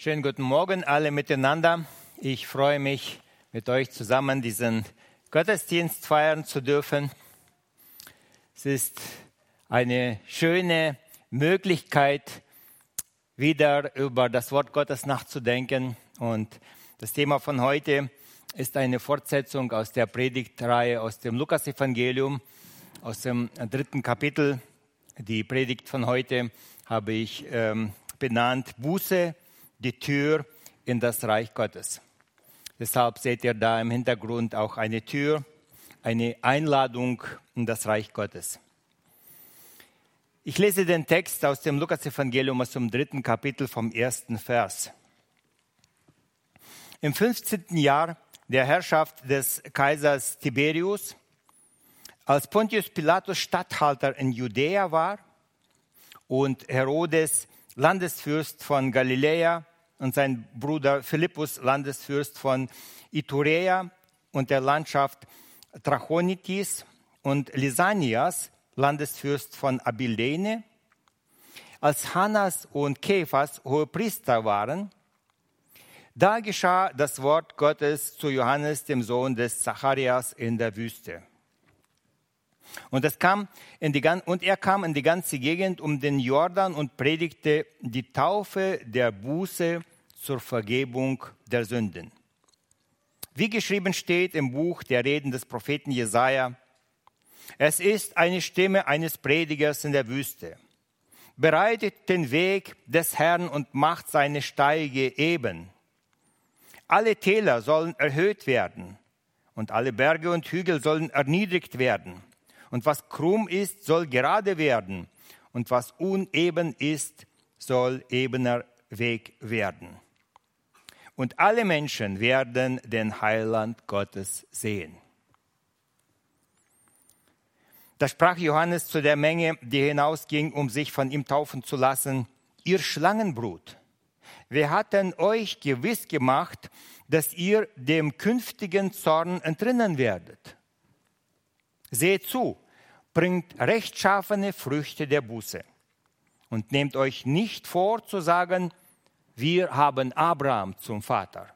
Schönen guten Morgen alle miteinander. Ich freue mich, mit euch zusammen diesen Gottesdienst feiern zu dürfen. Es ist eine schöne Möglichkeit, wieder über das Wort Gottes nachzudenken. Und das Thema von heute ist eine Fortsetzung aus der Predigtreihe aus dem Lukasevangelium, aus dem dritten Kapitel. Die Predigt von heute habe ich ähm, benannt Buße die Tür in das Reich Gottes. Deshalb seht ihr da im Hintergrund auch eine Tür, eine Einladung in das Reich Gottes. Ich lese den Text aus dem Lukas-Evangelium aus dem dritten Kapitel vom ersten Vers. Im 15. Jahr der Herrschaft des Kaisers Tiberius, als Pontius Pilatus Statthalter in Judäa war und Herodes Landesfürst von Galiläa und sein Bruder Philippus, Landesfürst von Iturea und der Landschaft Trachonitis und Lysanias, Landesfürst von Abilene. Als Hannas und Kephas hohe Priester waren, da geschah das Wort Gottes zu Johannes, dem Sohn des Zacharias, in der Wüste. Und, es kam in die, und er kam in die ganze Gegend um den Jordan und predigte die Taufe der Buße zur Vergebung der Sünden. Wie geschrieben steht im Buch der Reden des Propheten Jesaja, es ist eine Stimme eines Predigers in der Wüste. Bereitet den Weg des Herrn und macht seine Steige eben. Alle Täler sollen erhöht werden und alle Berge und Hügel sollen erniedrigt werden und was krumm ist, soll gerade werden, und was uneben ist, soll ebener Weg werden. Und alle Menschen werden den Heiland Gottes sehen. Da sprach Johannes zu der Menge, die hinausging, um sich von ihm taufen zu lassen, ihr Schlangenbrut, wir hatten euch gewiss gemacht, dass ihr dem künftigen Zorn entrinnen werdet. Seht zu, bringt rechtschaffene Früchte der Buße und nehmt euch nicht vor zu sagen, wir haben Abraham zum Vater.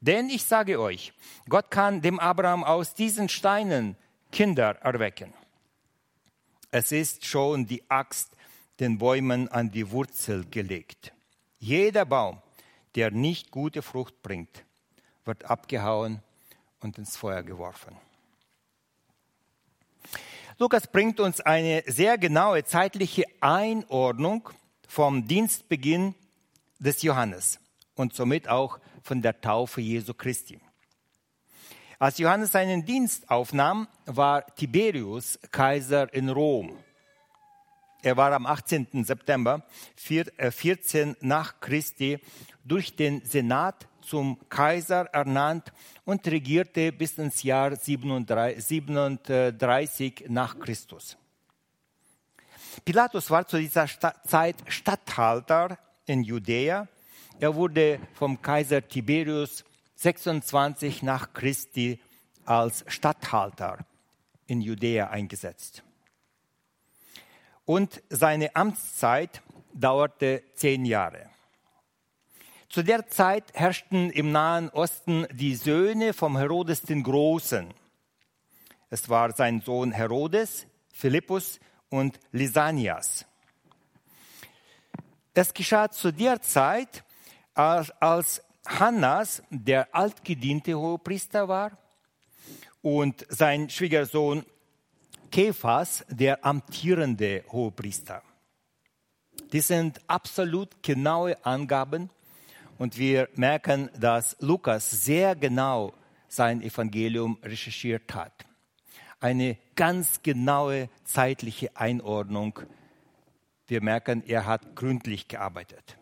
Denn ich sage euch, Gott kann dem Abraham aus diesen Steinen Kinder erwecken. Es ist schon die Axt den Bäumen an die Wurzel gelegt. Jeder Baum, der nicht gute Frucht bringt, wird abgehauen und ins Feuer geworfen. Lukas bringt uns eine sehr genaue zeitliche Einordnung vom Dienstbeginn des Johannes und somit auch von der Taufe Jesu Christi. Als Johannes seinen Dienst aufnahm, war Tiberius Kaiser in Rom. Er war am 18. September 14 äh, nach Christi durch den Senat zum Kaiser ernannt und regierte bis ins Jahr 37 nach Christus. Pilatus war zu dieser Zeit Statthalter in Judäa. Er wurde vom Kaiser Tiberius 26 nach Christi als Statthalter in Judäa eingesetzt. Und seine Amtszeit dauerte zehn Jahre. Zu der Zeit herrschten im Nahen Osten die Söhne vom Herodes den Großen. Es war sein Sohn Herodes, Philippus und Lysanias. Es geschah zu der Zeit, als Hannas der altgediente Hohepriester war und sein Schwiegersohn Kephas der amtierende Hohepriester. Dies sind absolut genaue Angaben und wir merken, dass Lukas sehr genau sein Evangelium recherchiert hat. Eine ganz genaue zeitliche Einordnung. Wir merken, er hat gründlich gearbeitet.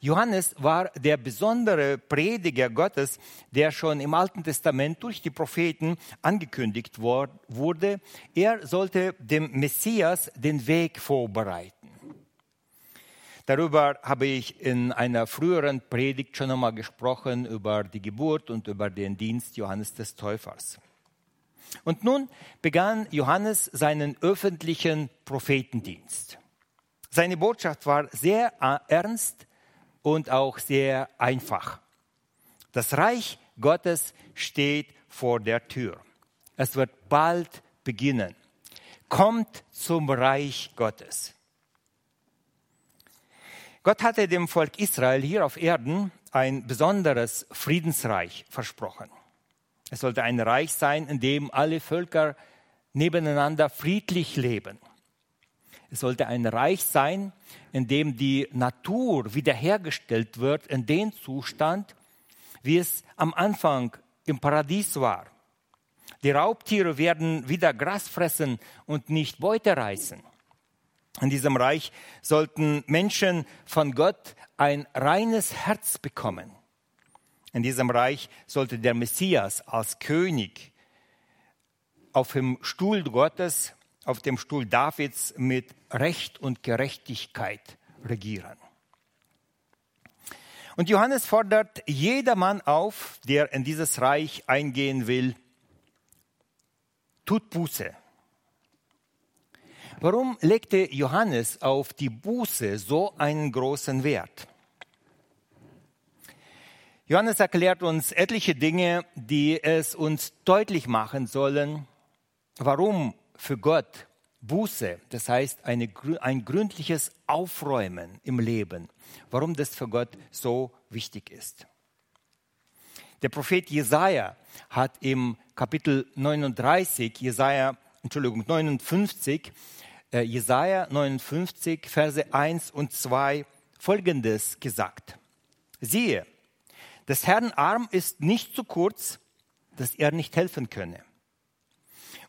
Johannes war der besondere Prediger Gottes, der schon im Alten Testament durch die Propheten angekündigt wurde. Er sollte dem Messias den Weg vorbereiten. Darüber habe ich in einer früheren Predigt schon einmal gesprochen, über die Geburt und über den Dienst Johannes des Täufers. Und nun begann Johannes seinen öffentlichen Prophetendienst. Seine Botschaft war sehr ernst und auch sehr einfach. Das Reich Gottes steht vor der Tür. Es wird bald beginnen. Kommt zum Reich Gottes. Gott hatte dem Volk Israel hier auf Erden ein besonderes Friedensreich versprochen. Es sollte ein Reich sein, in dem alle Völker nebeneinander friedlich leben. Es sollte ein Reich sein, in dem die Natur wiederhergestellt wird in den Zustand, wie es am Anfang im Paradies war. Die Raubtiere werden wieder Gras fressen und nicht Beute reißen. In diesem Reich sollten Menschen von Gott ein reines Herz bekommen. In diesem Reich sollte der Messias als König auf dem Stuhl Gottes, auf dem Stuhl Davids mit Recht und Gerechtigkeit regieren. Und Johannes fordert jedermann auf, der in dieses Reich eingehen will, tut Buße. Warum legte Johannes auf die Buße so einen großen Wert? Johannes erklärt uns etliche Dinge, die es uns deutlich machen sollen, warum für Gott Buße, das heißt eine, ein gründliches Aufräumen im Leben, warum das für Gott so wichtig ist. Der Prophet Jesaja hat im Kapitel 39, Jesaja, Entschuldigung, 59, äh, Jesaja 59, Verse 1 und 2 folgendes gesagt. Siehe, des Herrn Arm ist nicht zu kurz, dass er nicht helfen könne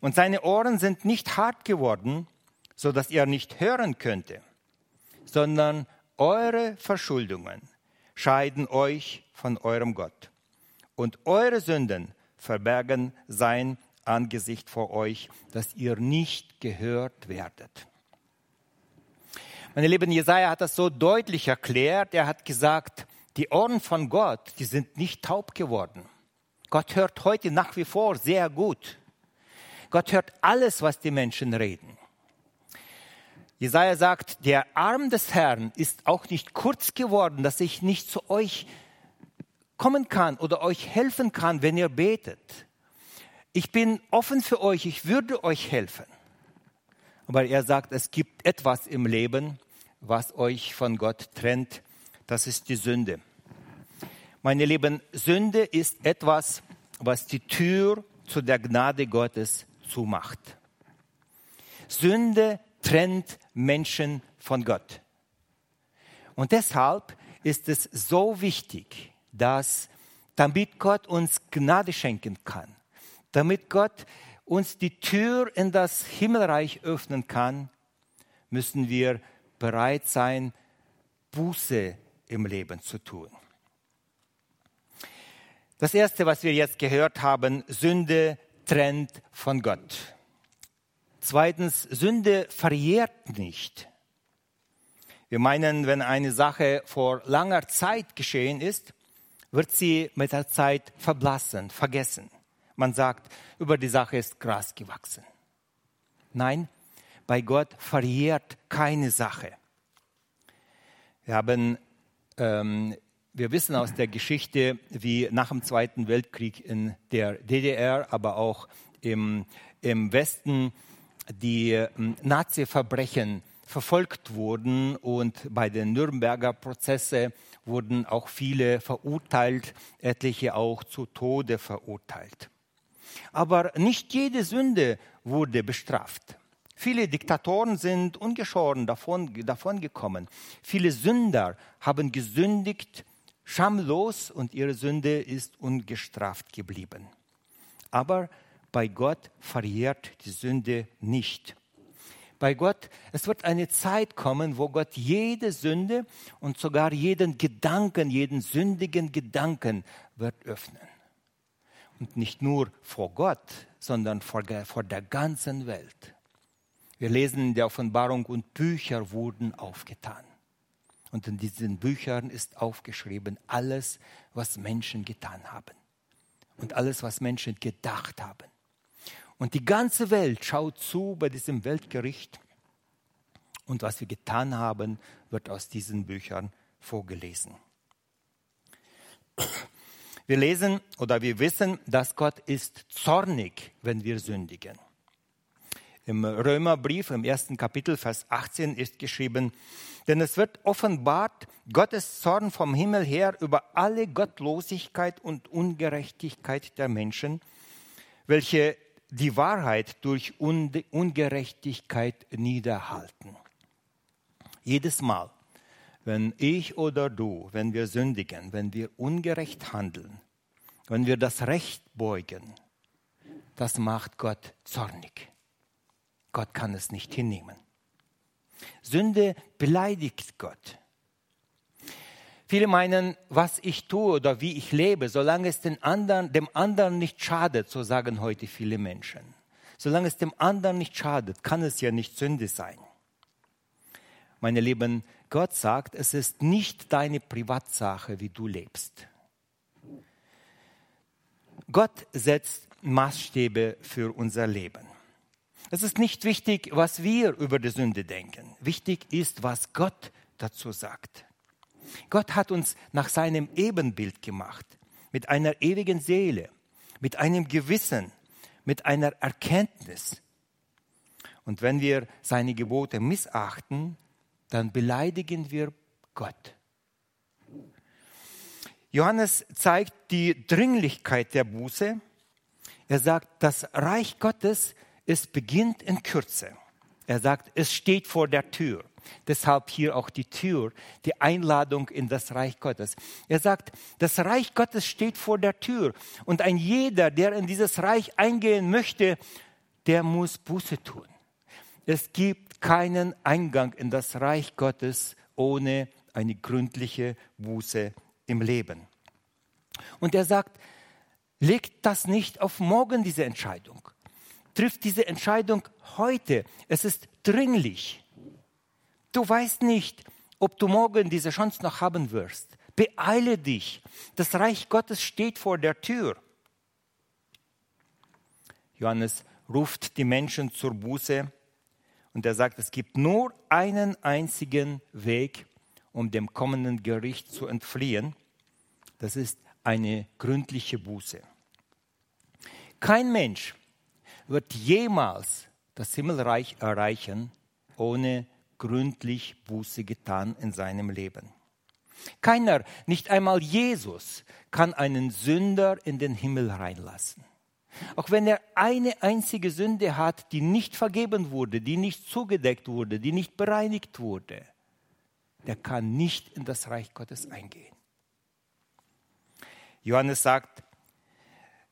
und seine Ohren sind nicht hart geworden, so dass er nicht hören könnte, sondern eure Verschuldungen scheiden euch von eurem Gott und eure Sünden verbergen sein Angesicht vor euch, dass ihr nicht gehört werdet. Meine lieben, Jesaja hat das so deutlich erklärt. Er hat gesagt, die Ohren von Gott, die sind nicht taub geworden. Gott hört heute nach wie vor sehr gut. Gott hört alles, was die Menschen reden. Jesaja sagt, der Arm des Herrn ist auch nicht kurz geworden, dass ich nicht zu euch kommen kann oder euch helfen kann, wenn ihr betet. Ich bin offen für euch, ich würde euch helfen. Aber er sagt, es gibt etwas im Leben, was euch von Gott trennt. Das ist die Sünde. Meine Lieben, Sünde ist etwas, was die Tür zu der Gnade Gottes zumacht. Sünde trennt Menschen von Gott. Und deshalb ist es so wichtig, dass damit Gott uns Gnade schenken kann, damit Gott uns die Tür in das Himmelreich öffnen kann, müssen wir bereit sein, Buße im Leben zu tun. Das Erste, was wir jetzt gehört haben, Sünde trennt von Gott. Zweitens, Sünde verjährt nicht. Wir meinen, wenn eine Sache vor langer Zeit geschehen ist, wird sie mit der Zeit verblassen, vergessen. Man sagt, über die Sache ist Gras gewachsen. Nein, bei Gott verjährt keine Sache. Wir haben ähm, wir wissen aus der Geschichte, wie nach dem Zweiten Weltkrieg in der DDR, aber auch im, im Westen die ähm, Nazi-Verbrechen verfolgt wurden und bei den Nürnberger Prozesse wurden auch viele verurteilt, etliche auch zu Tode verurteilt. Aber nicht jede Sünde wurde bestraft. Viele Diktatoren sind ungeschoren davon, davon gekommen. Viele Sünder haben gesündigt schamlos und ihre Sünde ist ungestraft geblieben. Aber bei Gott verjährt die Sünde nicht. Bei Gott, es wird eine Zeit kommen, wo Gott jede Sünde und sogar jeden Gedanken, jeden sündigen Gedanken wird öffnen. Und nicht nur vor Gott, sondern vor der, vor der ganzen Welt. Wir lesen in der Offenbarung und Bücher wurden aufgetan. Und in diesen Büchern ist aufgeschrieben alles, was Menschen getan haben. Und alles, was Menschen gedacht haben. Und die ganze Welt schaut zu bei diesem Weltgericht. Und was wir getan haben, wird aus diesen Büchern vorgelesen. Wir lesen oder wir wissen, dass Gott ist zornig, wenn wir sündigen. Im Römerbrief im ersten Kapitel, Vers 18 ist geschrieben, denn es wird offenbart Gottes Zorn vom Himmel her über alle Gottlosigkeit und Ungerechtigkeit der Menschen, welche die Wahrheit durch Ungerechtigkeit niederhalten. Jedes Mal, wenn ich oder du, wenn wir sündigen, wenn wir ungerecht handeln, wenn wir das Recht beugen, das macht Gott zornig. Gott kann es nicht hinnehmen. Sünde beleidigt Gott. Viele meinen, was ich tue oder wie ich lebe, solange es den anderen, dem anderen nicht schadet, so sagen heute viele Menschen. Solange es dem anderen nicht schadet, kann es ja nicht Sünde sein. Meine Lieben, Gott sagt, es ist nicht deine Privatsache, wie du lebst. Gott setzt Maßstäbe für unser Leben. Es ist nicht wichtig, was wir über die Sünde denken. Wichtig ist, was Gott dazu sagt. Gott hat uns nach seinem Ebenbild gemacht, mit einer ewigen Seele, mit einem Gewissen, mit einer Erkenntnis. Und wenn wir seine Gebote missachten, dann beleidigen wir Gott. Johannes zeigt die Dringlichkeit der Buße. Er sagt, das Reich Gottes es beginnt in Kürze. Er sagt, es steht vor der Tür. Deshalb hier auch die Tür, die Einladung in das Reich Gottes. Er sagt, das Reich Gottes steht vor der Tür und ein jeder, der in dieses Reich eingehen möchte, der muss Buße tun. Es gibt keinen Eingang in das Reich Gottes ohne eine gründliche Buße im Leben. Und er sagt, legt das nicht auf morgen, diese Entscheidung trifft diese Entscheidung heute. Es ist dringlich. Du weißt nicht, ob du morgen diese Chance noch haben wirst. Beeile dich. Das Reich Gottes steht vor der Tür. Johannes ruft die Menschen zur Buße und er sagt, es gibt nur einen einzigen Weg, um dem kommenden Gericht zu entfliehen. Das ist eine gründliche Buße. Kein Mensch wird jemals das Himmelreich erreichen, ohne gründlich Buße getan in seinem Leben. Keiner, nicht einmal Jesus, kann einen Sünder in den Himmel reinlassen. Auch wenn er eine einzige Sünde hat, die nicht vergeben wurde, die nicht zugedeckt wurde, die nicht bereinigt wurde, der kann nicht in das Reich Gottes eingehen. Johannes sagt,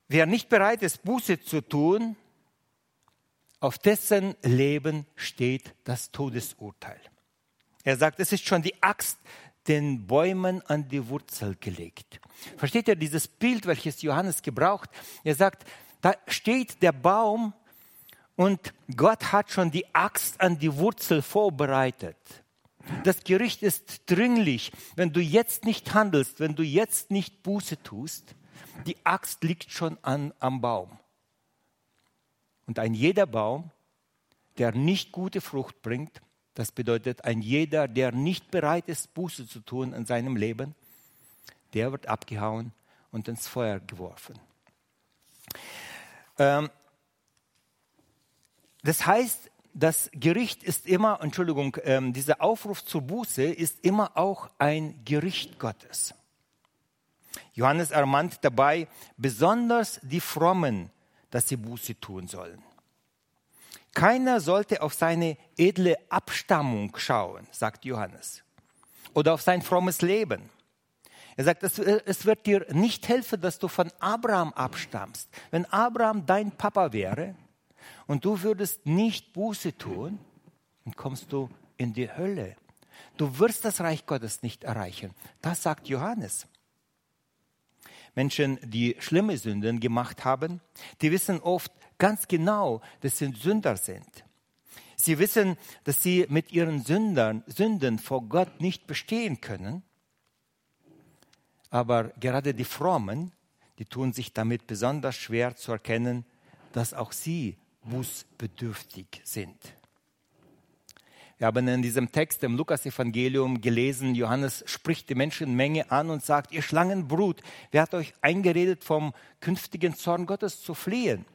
wer nicht bereit ist, Buße zu tun, auf dessen Leben steht das Todesurteil. Er sagt, es ist schon die Axt den Bäumen an die Wurzel gelegt. Versteht ihr dieses Bild, welches Johannes gebraucht? Er sagt, da steht der Baum und Gott hat schon die Axt an die Wurzel vorbereitet. Das Gericht ist dringlich. Wenn du jetzt nicht handelst, wenn du jetzt nicht Buße tust, die Axt liegt schon an, am Baum. Und ein jeder Baum, der nicht gute Frucht bringt, das bedeutet ein jeder, der nicht bereit ist, Buße zu tun in seinem Leben, der wird abgehauen und ins Feuer geworfen. Ähm, das heißt, das Gericht ist immer, Entschuldigung, ähm, dieser Aufruf zur Buße ist immer auch ein Gericht Gottes. Johannes ermahnt dabei besonders die Frommen, dass sie Buße tun sollen. Keiner sollte auf seine edle Abstammung schauen, sagt Johannes, oder auf sein frommes Leben. Er sagt, es wird dir nicht helfen, dass du von Abraham abstammst. Wenn Abraham dein Papa wäre und du würdest nicht Buße tun, dann kommst du in die Hölle. Du wirst das Reich Gottes nicht erreichen. Das sagt Johannes. Menschen, die schlimme Sünden gemacht haben, die wissen oft ganz genau, dass sie Sünder sind. Sie wissen, dass sie mit ihren Sündern, Sünden vor Gott nicht bestehen können. Aber gerade die Frommen, die tun sich damit besonders schwer zu erkennen, dass auch sie bußbedürftig sind. Wir haben in diesem Text im Lukas-Evangelium gelesen, Johannes spricht die Menschenmenge an und sagt, ihr Schlangenbrut, wer hat euch eingeredet, vom künftigen Zorn Gottes zu fliehen?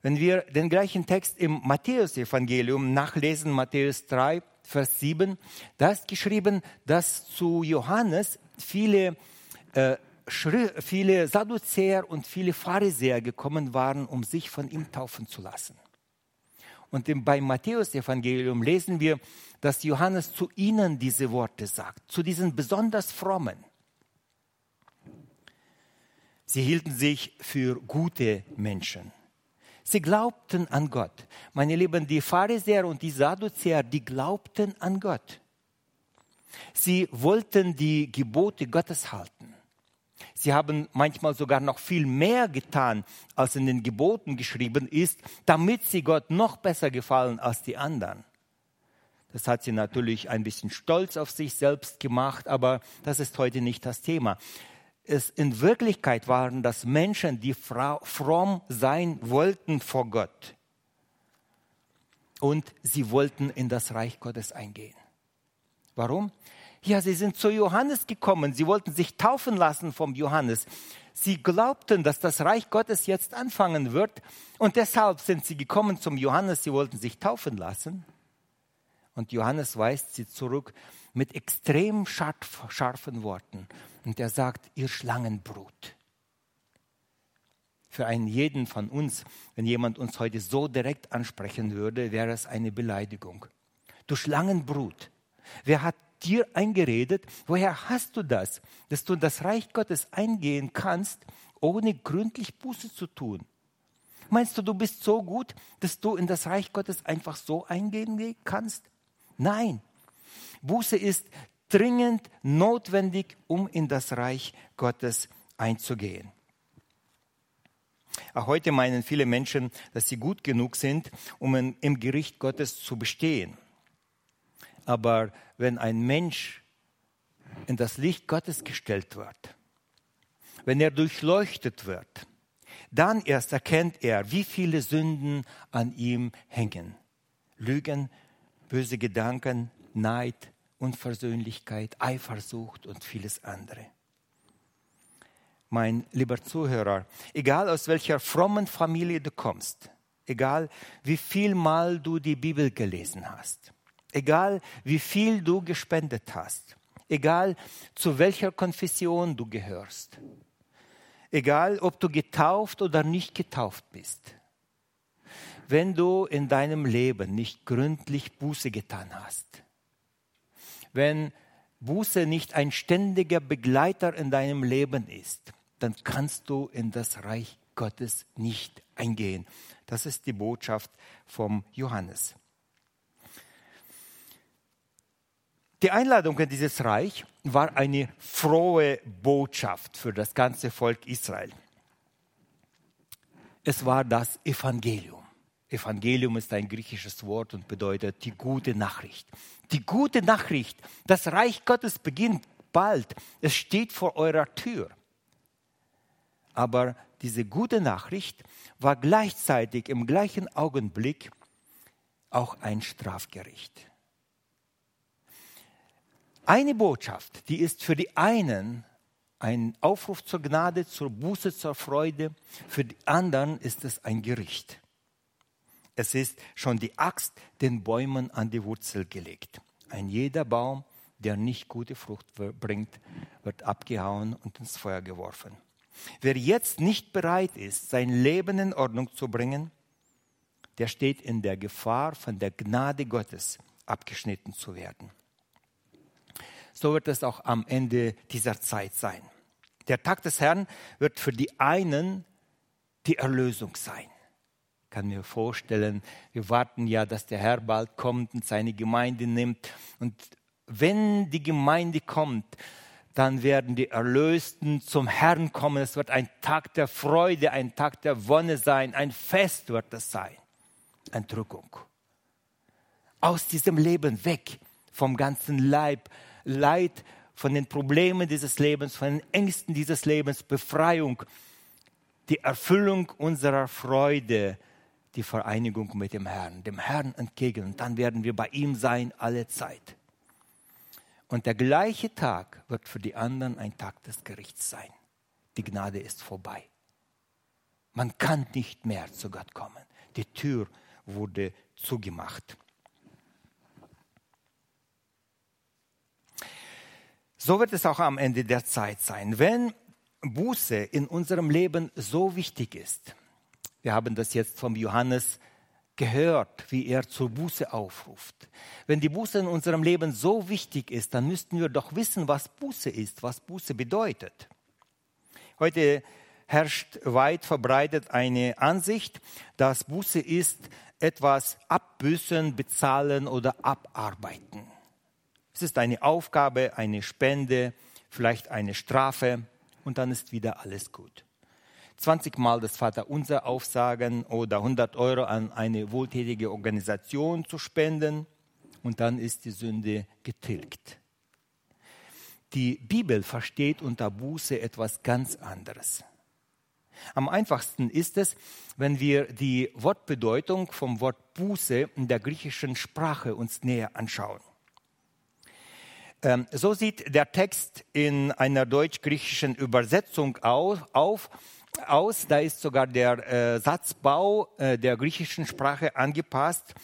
Wenn wir den gleichen Text im Matthäus-Evangelium nachlesen, Matthäus 3, Vers 7, da ist geschrieben, dass zu Johannes viele, äh, viele Sadduzäer und viele Pharisäer gekommen waren, um sich von ihm taufen zu lassen. Und im, beim Matthäus-Evangelium lesen wir, dass Johannes zu ihnen diese Worte sagt, zu diesen besonders frommen. Sie hielten sich für gute Menschen. Sie glaubten an Gott. Meine Lieben, die Pharisäer und die Sadduzäer, die glaubten an Gott. Sie wollten die Gebote Gottes halten. Sie haben manchmal sogar noch viel mehr getan, als in den Geboten geschrieben ist, damit sie Gott noch besser gefallen als die anderen. Das hat sie natürlich ein bisschen stolz auf sich selbst gemacht, aber das ist heute nicht das Thema. Es in Wirklichkeit waren das Menschen, die fromm sein wollten vor Gott. Und sie wollten in das Reich Gottes eingehen. Warum? Ja, sie sind zu Johannes gekommen. Sie wollten sich taufen lassen vom Johannes. Sie glaubten, dass das Reich Gottes jetzt anfangen wird. Und deshalb sind sie gekommen zum Johannes. Sie wollten sich taufen lassen. Und Johannes weist sie zurück mit extrem scharf, scharfen Worten. Und er sagt, ihr Schlangenbrut. Für einen jeden von uns, wenn jemand uns heute so direkt ansprechen würde, wäre es eine Beleidigung. Du Schlangenbrut. Wer hat dir eingeredet? Woher hast du das, dass du in das Reich Gottes eingehen kannst, ohne gründlich Buße zu tun? Meinst du, du bist so gut, dass du in das Reich Gottes einfach so eingehen kannst? Nein. Buße ist dringend notwendig, um in das Reich Gottes einzugehen. Auch heute meinen viele Menschen, dass sie gut genug sind, um im Gericht Gottes zu bestehen. Aber wenn ein Mensch in das Licht Gottes gestellt wird, wenn er durchleuchtet wird, dann erst erkennt er, wie viele Sünden an ihm hängen. Lügen, böse Gedanken, Neid, Unversöhnlichkeit, Eifersucht und vieles andere. Mein lieber Zuhörer, egal aus welcher frommen Familie du kommst, egal wie viel Mal du die Bibel gelesen hast, Egal wie viel du gespendet hast, egal zu welcher Konfession du gehörst, egal ob du getauft oder nicht getauft bist, wenn du in deinem Leben nicht gründlich Buße getan hast, wenn Buße nicht ein ständiger Begleiter in deinem Leben ist, dann kannst du in das Reich Gottes nicht eingehen. Das ist die Botschaft vom Johannes. Die Einladung in dieses Reich war eine frohe Botschaft für das ganze Volk Israel. Es war das Evangelium. Evangelium ist ein griechisches Wort und bedeutet die gute Nachricht. Die gute Nachricht, das Reich Gottes beginnt bald. Es steht vor eurer Tür. Aber diese gute Nachricht war gleichzeitig im gleichen Augenblick auch ein Strafgericht. Eine Botschaft, die ist für die einen ein Aufruf zur Gnade, zur Buße, zur Freude, für die anderen ist es ein Gericht. Es ist schon die Axt den Bäumen an die Wurzel gelegt. Ein jeder Baum, der nicht gute Frucht bringt, wird abgehauen und ins Feuer geworfen. Wer jetzt nicht bereit ist, sein Leben in Ordnung zu bringen, der steht in der Gefahr, von der Gnade Gottes abgeschnitten zu werden so wird es auch am Ende dieser Zeit sein. Der Tag des Herrn wird für die einen die Erlösung sein. Ich kann mir vorstellen, wir warten ja, dass der Herr bald kommt und seine Gemeinde nimmt. Und wenn die Gemeinde kommt, dann werden die Erlösten zum Herrn kommen. Es wird ein Tag der Freude, ein Tag der Wonne sein, ein Fest wird es sein. Entrückung. Aus diesem Leben weg, vom ganzen Leib, Leid, von den Problemen dieses Lebens, von den Ängsten dieses Lebens, Befreiung, die Erfüllung unserer Freude die Vereinigung mit dem Herrn, dem Herrn entgegen. Und dann werden wir bei ihm sein alle Zeit. Und der gleiche Tag wird für die anderen ein Tag des Gerichts sein. Die Gnade ist vorbei. Man kann nicht mehr zu Gott kommen. Die Tür wurde zugemacht. So wird es auch am Ende der Zeit sein. Wenn Buße in unserem Leben so wichtig ist, wir haben das jetzt vom Johannes gehört, wie er zur Buße aufruft. Wenn die Buße in unserem Leben so wichtig ist, dann müssten wir doch wissen, was Buße ist, was Buße bedeutet. Heute herrscht weit verbreitet eine Ansicht, dass Buße ist etwas abbüßen, bezahlen oder abarbeiten. Es ist eine Aufgabe, eine Spende, vielleicht eine Strafe und dann ist wieder alles gut. 20 Mal das Vaterunser aufsagen oder 100 Euro an eine wohltätige Organisation zu spenden und dann ist die Sünde getilgt. Die Bibel versteht unter Buße etwas ganz anderes. Am einfachsten ist es, wenn wir die Wortbedeutung vom Wort Buße in der griechischen Sprache uns näher anschauen. Ähm, so sieht der Text in einer deutsch-griechischen Übersetzung auf, auf aus. Da ist sogar der äh, Satzbau äh, der griechischen Sprache angepasst.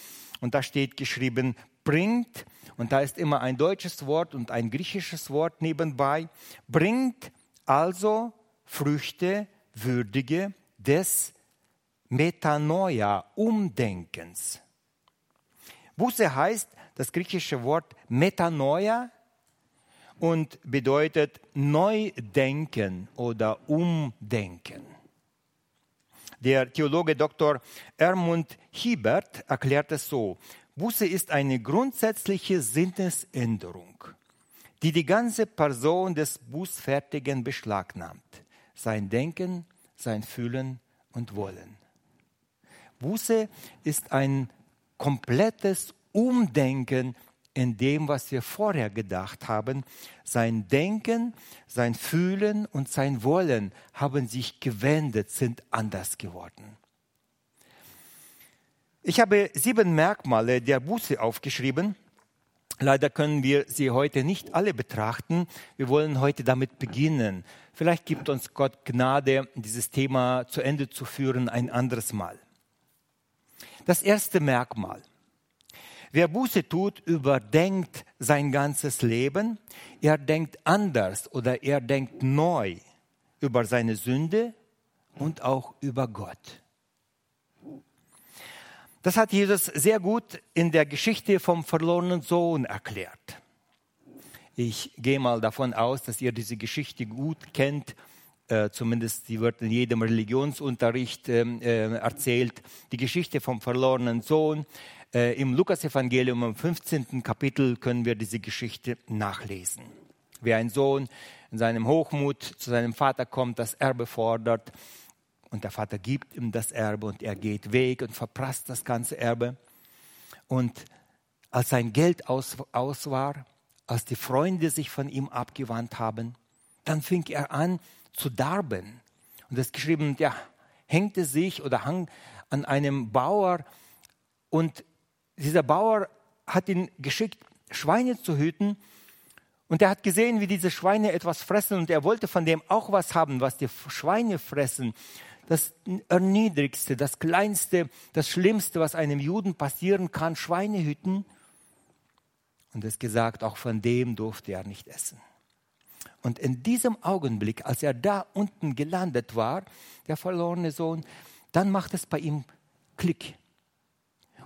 Und da steht geschrieben, bringt, und da ist immer ein deutsches Wort und ein griechisches Wort nebenbei, bringt also Früchte würdige des Metanoia, Umdenkens. Buße heißt das griechische Wort Metanoia und bedeutet Neudenken oder Umdenken. Der Theologe Dr. Ermund Hiebert erklärt es so, Buße ist eine grundsätzliche Sinnesänderung, die die ganze Person des Bußfertigen beschlagnahmt, sein Denken, sein Fühlen und Wollen. Buße ist ein komplettes Umdenken in dem, was wir vorher gedacht haben. Sein Denken, sein Fühlen und sein Wollen haben sich gewendet, sind anders geworden. Ich habe sieben Merkmale der Buße aufgeschrieben. Leider können wir sie heute nicht alle betrachten. Wir wollen heute damit beginnen. Vielleicht gibt uns Gott Gnade, dieses Thema zu Ende zu führen, ein anderes Mal. Das erste Merkmal. Wer Buße tut, überdenkt sein ganzes Leben. Er denkt anders oder er denkt neu über seine Sünde und auch über Gott. Das hat Jesus sehr gut in der Geschichte vom verlorenen Sohn erklärt. Ich gehe mal davon aus, dass ihr diese Geschichte gut kennt. Äh, zumindest sie wird in jedem Religionsunterricht ähm, äh, erzählt. Die Geschichte vom verlorenen Sohn. Äh, Im Lukasevangelium im 15. Kapitel können wir diese Geschichte nachlesen. Wie ein Sohn in seinem Hochmut zu seinem Vater kommt, das Erbe fordert und der Vater gibt ihm das Erbe und er geht weg und verprasst das ganze Erbe. Und als sein Geld aus, aus war, als die Freunde sich von ihm abgewandt haben, dann fing er an zu darben. Und es ist geschrieben, ja, hängte sich oder hang an einem Bauer und dieser Bauer hat ihn geschickt, Schweine zu hüten. Und er hat gesehen, wie diese Schweine etwas fressen und er wollte von dem auch was haben, was die Schweine fressen. Das Erniedrigste, das Kleinste, das Schlimmste, was einem Juden passieren kann, Schweine hüten. Und es gesagt, auch von dem durfte er nicht essen. Und in diesem Augenblick, als er da unten gelandet war, der verlorene Sohn, dann macht es bei ihm Klick.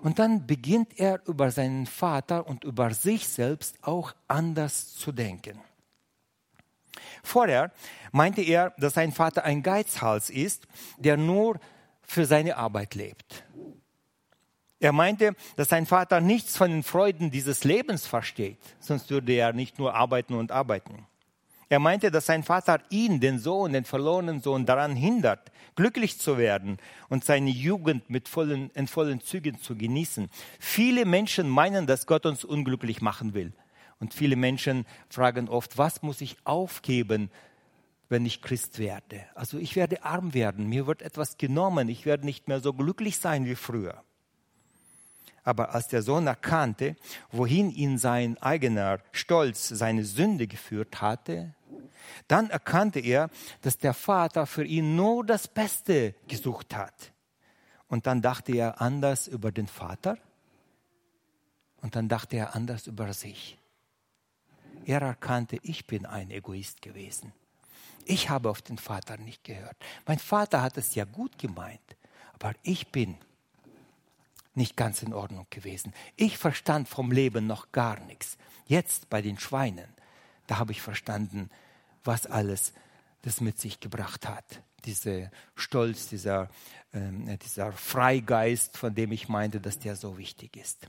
Und dann beginnt er über seinen Vater und über sich selbst auch anders zu denken. Vorher meinte er, dass sein Vater ein Geizhals ist, der nur für seine Arbeit lebt. Er meinte, dass sein Vater nichts von den Freuden dieses Lebens versteht, sonst würde er nicht nur arbeiten und arbeiten. Er meinte, dass sein Vater ihn, den Sohn, den verlorenen Sohn, daran hindert, glücklich zu werden und seine Jugend mit vollen, in vollen Zügen zu genießen. Viele Menschen meinen, dass Gott uns unglücklich machen will. Und viele Menschen fragen oft, was muss ich aufgeben, wenn ich Christ werde. Also ich werde arm werden, mir wird etwas genommen, ich werde nicht mehr so glücklich sein wie früher. Aber als der Sohn erkannte, wohin ihn sein eigener Stolz, seine Sünde geführt hatte, dann erkannte er, dass der Vater für ihn nur das Beste gesucht hat. Und dann dachte er anders über den Vater und dann dachte er anders über sich. Er erkannte, ich bin ein Egoist gewesen. Ich habe auf den Vater nicht gehört. Mein Vater hat es ja gut gemeint, aber ich bin nicht ganz in Ordnung gewesen. Ich verstand vom Leben noch gar nichts. Jetzt bei den Schweinen, da habe ich verstanden, was alles das mit sich gebracht hat. Dieser Stolz, dieser, äh, dieser Freigeist, von dem ich meinte, dass der so wichtig ist.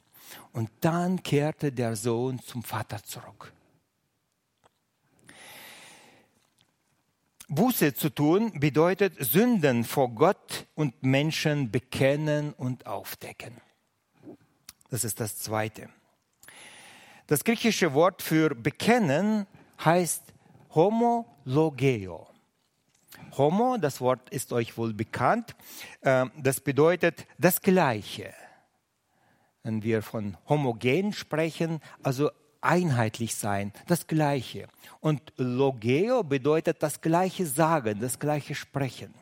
Und dann kehrte der Sohn zum Vater zurück. Buße zu tun bedeutet Sünden vor Gott und Menschen bekennen und aufdecken. Das ist das Zweite. Das griechische Wort für bekennen heißt homologeo. Homo, das Wort ist euch wohl bekannt, ähm, das bedeutet das Gleiche. Wenn wir von homogen sprechen, also einheitlich sein, das Gleiche. Und logeo bedeutet das Gleiche sagen, das Gleiche sprechen.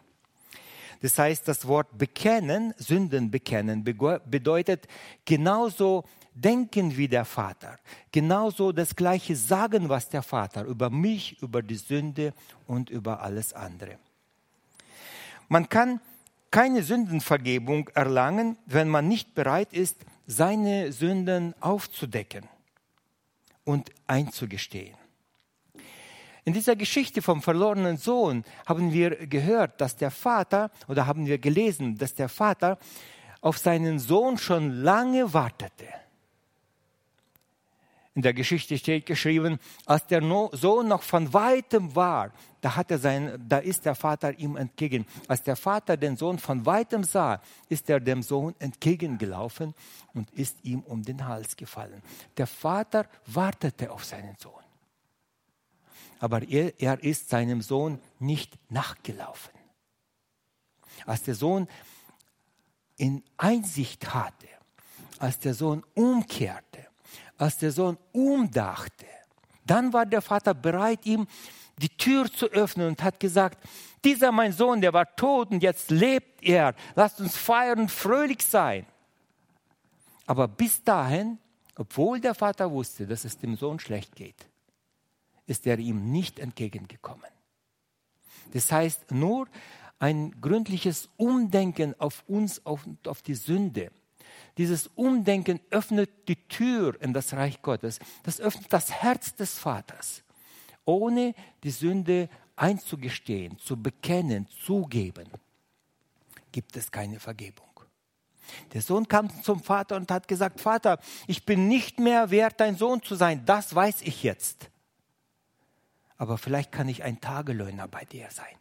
Das heißt, das Wort bekennen, Sünden bekennen, bedeutet genauso denken wie der Vater, genauso das Gleiche sagen, was der Vater über mich, über die Sünde und über alles andere. Man kann keine Sündenvergebung erlangen, wenn man nicht bereit ist, seine Sünden aufzudecken und einzugestehen. In dieser Geschichte vom verlorenen Sohn haben wir gehört, dass der Vater, oder haben wir gelesen, dass der Vater auf seinen Sohn schon lange wartete. In der Geschichte steht geschrieben, als der Sohn noch von weitem war, da, hat er sein, da ist der Vater ihm entgegen. Als der Vater den Sohn von weitem sah, ist er dem Sohn entgegengelaufen und ist ihm um den Hals gefallen. Der Vater wartete auf seinen Sohn aber er, er ist seinem Sohn nicht nachgelaufen. Als der Sohn in Einsicht hatte, als der Sohn umkehrte, als der Sohn umdachte, dann war der Vater bereit, ihm die Tür zu öffnen und hat gesagt, dieser mein Sohn, der war tot und jetzt lebt er. Lasst uns feiern und fröhlich sein. Aber bis dahin, obwohl der Vater wusste, dass es dem Sohn schlecht geht, ist er ihm nicht entgegengekommen. Das heißt, nur ein gründliches Umdenken auf uns, auf, auf die Sünde. Dieses Umdenken öffnet die Tür in das Reich Gottes. Das öffnet das Herz des Vaters. Ohne die Sünde einzugestehen, zu bekennen, zugeben, gibt es keine Vergebung. Der Sohn kam zum Vater und hat gesagt, Vater, ich bin nicht mehr wert, dein Sohn zu sein. Das weiß ich jetzt aber vielleicht kann ich ein Tagelöhner bei dir sein.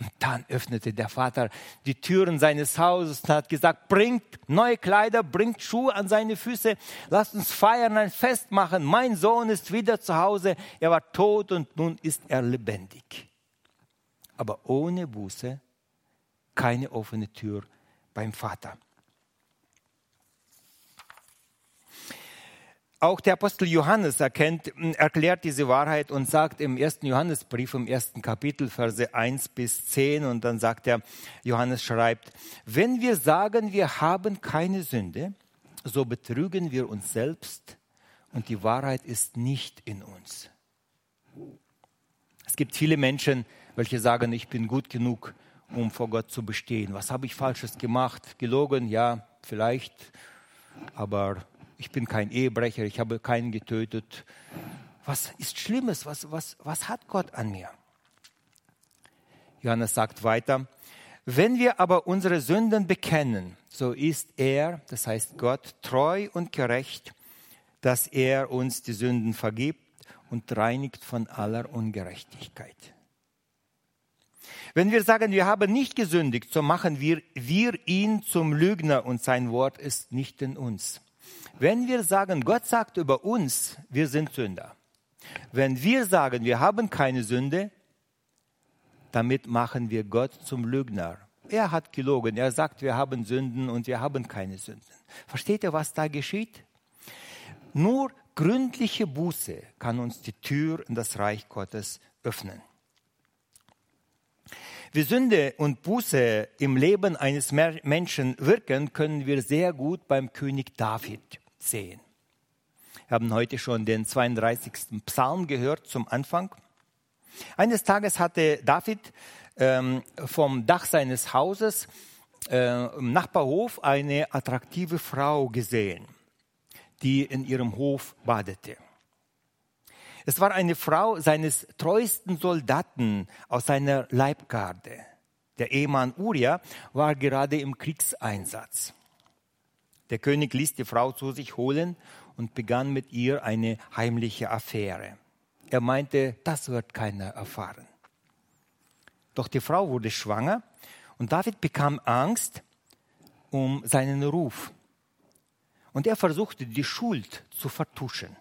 Und dann öffnete der Vater die Türen seines Hauses und hat gesagt, bringt neue Kleider, bringt Schuhe an seine Füße, lasst uns feiern, ein Fest machen. Mein Sohn ist wieder zu Hause, er war tot und nun ist er lebendig. Aber ohne Buße keine offene Tür beim Vater. Auch der Apostel Johannes erkennt, erklärt diese Wahrheit und sagt im ersten Johannesbrief, im ersten Kapitel, Verse 1 bis 10, und dann sagt er, Johannes schreibt, wenn wir sagen, wir haben keine Sünde, so betrügen wir uns selbst und die Wahrheit ist nicht in uns. Es gibt viele Menschen, welche sagen, ich bin gut genug, um vor Gott zu bestehen. Was habe ich Falsches gemacht? Gelogen? Ja, vielleicht. Aber ich bin kein Ehebrecher, ich habe keinen getötet. Was ist Schlimmes? Was, was, was hat Gott an mir? Johannes sagt weiter, wenn wir aber unsere Sünden bekennen, so ist er, das heißt Gott, treu und gerecht, dass er uns die Sünden vergibt und reinigt von aller Ungerechtigkeit. Wenn wir sagen, wir haben nicht gesündigt, so machen wir, wir ihn zum Lügner und sein Wort ist nicht in uns. Wenn wir sagen, Gott sagt über uns, wir sind Sünder. Wenn wir sagen, wir haben keine Sünde, damit machen wir Gott zum Lügner. Er hat gelogen. Er sagt, wir haben Sünden und wir haben keine Sünden. Versteht ihr, was da geschieht? Nur gründliche Buße kann uns die Tür in das Reich Gottes öffnen. Wie Sünde und Buße im Leben eines Menschen wirken, können wir sehr gut beim König David sehen. Wir haben heute schon den 32. Psalm gehört zum Anfang. Eines Tages hatte David ähm, vom Dach seines Hauses äh, im Nachbarhof eine attraktive Frau gesehen, die in ihrem Hof badete. Es war eine Frau seines treuesten Soldaten aus seiner Leibgarde. Der Ehemann Uria war gerade im Kriegseinsatz. Der König ließ die Frau zu sich holen und begann mit ihr eine heimliche Affäre. Er meinte, das wird keiner erfahren. Doch die Frau wurde schwanger und David bekam Angst um seinen Ruf. Und er versuchte, die Schuld zu vertuschen.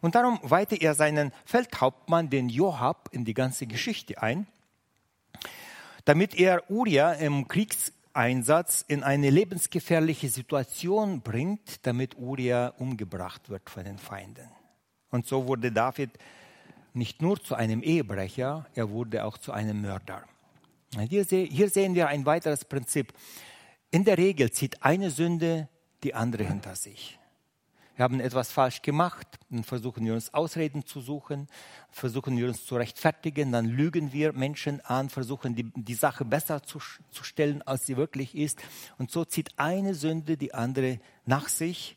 Und darum weihte er seinen Feldhauptmann, den Joab, in die ganze Geschichte ein, damit er Uriah im Kriegseinsatz in eine lebensgefährliche Situation bringt, damit Uriah umgebracht wird von den Feinden. Und so wurde David nicht nur zu einem Ehebrecher, er wurde auch zu einem Mörder. Hier, sehen wir ein weiteres Prinzip. In der Regel zieht eine Sünde die andere hinter sich. Wir haben etwas falsch gemacht, dann versuchen wir uns Ausreden zu suchen, versuchen wir uns zu rechtfertigen, dann lügen wir Menschen an, versuchen die, die Sache besser zu, zu stellen, als sie wirklich ist. Und so zieht eine Sünde die andere nach sich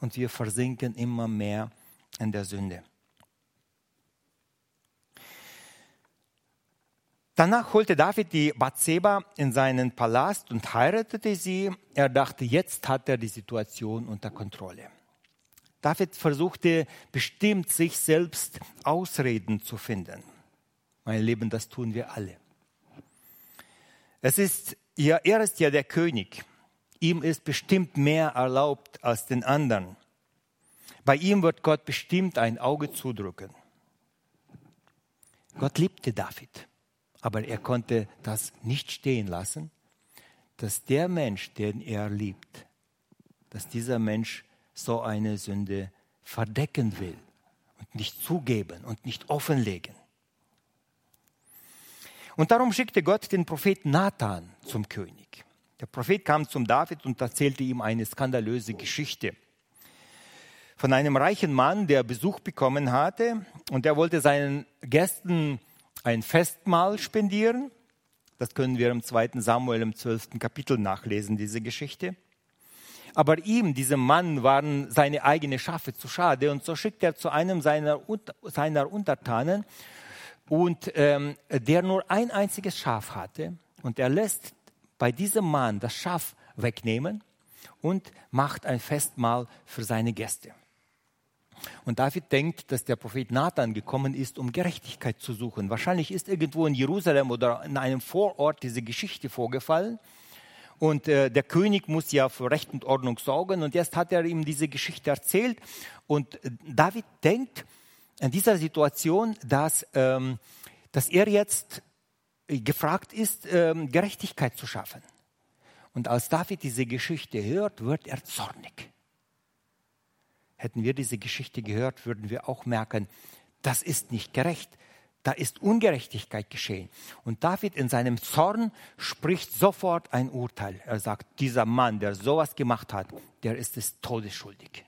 und wir versinken immer mehr in der Sünde. Danach holte David die Bathseba in seinen Palast und heiratete sie. Er dachte, jetzt hat er die Situation unter Kontrolle. David versuchte bestimmt, sich selbst Ausreden zu finden. Mein Leben, das tun wir alle. Es ist ja, er ist ja der König. Ihm ist bestimmt mehr erlaubt als den anderen. Bei ihm wird Gott bestimmt ein Auge zudrücken. Gott liebte David, aber er konnte das nicht stehen lassen, dass der Mensch, den er liebt, dass dieser Mensch so eine Sünde verdecken will und nicht zugeben und nicht offenlegen. Und darum schickte Gott den Propheten Nathan zum König. Der Prophet kam zum David und erzählte ihm eine skandalöse Geschichte von einem reichen Mann, der Besuch bekommen hatte und der wollte seinen Gästen ein Festmahl spendieren. Das können wir im 2. Samuel im 12. Kapitel nachlesen, diese Geschichte. Aber ihm, diesem Mann, waren seine eigenen Schafe zu schade und so schickt er zu einem seiner, seiner Untertanen und ähm, der nur ein einziges Schaf hatte und er lässt bei diesem Mann das Schaf wegnehmen und macht ein Festmahl für seine Gäste. Und David denkt, dass der Prophet Nathan gekommen ist, um Gerechtigkeit zu suchen. Wahrscheinlich ist irgendwo in Jerusalem oder in einem Vorort diese Geschichte vorgefallen. Und äh, der König muss ja für Recht und Ordnung sorgen. Und jetzt hat er ihm diese Geschichte erzählt. Und äh, David denkt in dieser Situation, dass, ähm, dass er jetzt gefragt ist, ähm, Gerechtigkeit zu schaffen. Und als David diese Geschichte hört, wird er zornig. Hätten wir diese Geschichte gehört, würden wir auch merken, das ist nicht gerecht. Da ist Ungerechtigkeit geschehen. Und David in seinem Zorn spricht sofort ein Urteil. Er sagt, dieser Mann, der sowas gemacht hat, der ist des Todes schuldig.